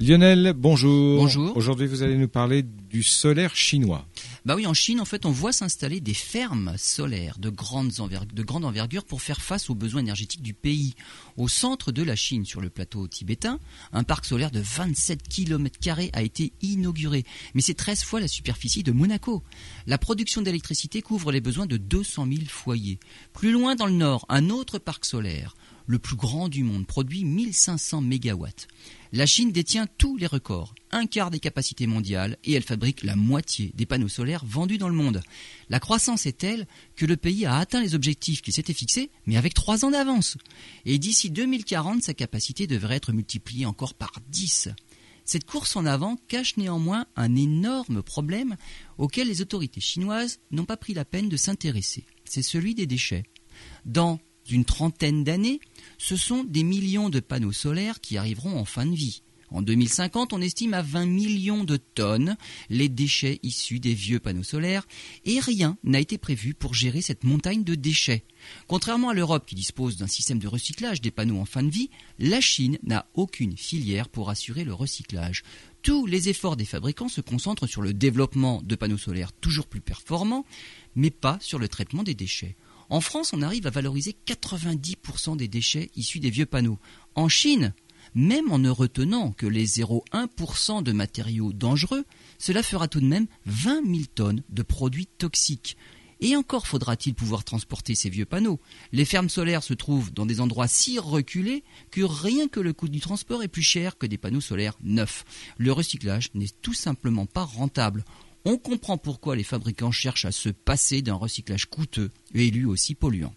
Lionel, bonjour. Bonjour. Aujourd'hui, vous allez nous parler du solaire chinois. Bah oui, en Chine, en fait, on voit s'installer des fermes solaires de grande, de grande envergure pour faire face aux besoins énergétiques du pays. Au centre de la Chine, sur le plateau tibétain, un parc solaire de 27 km a été inauguré. Mais c'est 13 fois la superficie de Monaco. La production d'électricité couvre les besoins de 200 000 foyers. Plus loin dans le nord, un autre parc solaire, le plus grand du monde, produit 1500 mégawatts. La Chine détient tous les records, un quart des capacités mondiales, et elle fabrique la moitié des panneaux solaires vendus dans le monde. La croissance est telle que le pays a atteint les objectifs qu'il s'était fixés, mais avec trois ans d'avance. Et d'ici 2040, sa capacité devrait être multipliée encore par 10. Cette course en avant cache néanmoins un énorme problème auquel les autorités chinoises n'ont pas pris la peine de s'intéresser. C'est celui des déchets. Dans une trentaine d'années, ce sont des millions de panneaux solaires qui arriveront en fin de vie. En 2050, on estime à 20 millions de tonnes les déchets issus des vieux panneaux solaires et rien n'a été prévu pour gérer cette montagne de déchets. Contrairement à l'Europe qui dispose d'un système de recyclage des panneaux en fin de vie, la Chine n'a aucune filière pour assurer le recyclage. Tous les efforts des fabricants se concentrent sur le développement de panneaux solaires toujours plus performants, mais pas sur le traitement des déchets. En France, on arrive à valoriser 90% des déchets issus des vieux panneaux. En Chine, même en ne retenant que les 0,1% de matériaux dangereux, cela fera tout de même 20 000 tonnes de produits toxiques. Et encore faudra-t-il pouvoir transporter ces vieux panneaux. Les fermes solaires se trouvent dans des endroits si reculés que rien que le coût du transport est plus cher que des panneaux solaires neufs. Le recyclage n'est tout simplement pas rentable. On comprend pourquoi les fabricants cherchent à se passer d'un recyclage coûteux et lui aussi polluant.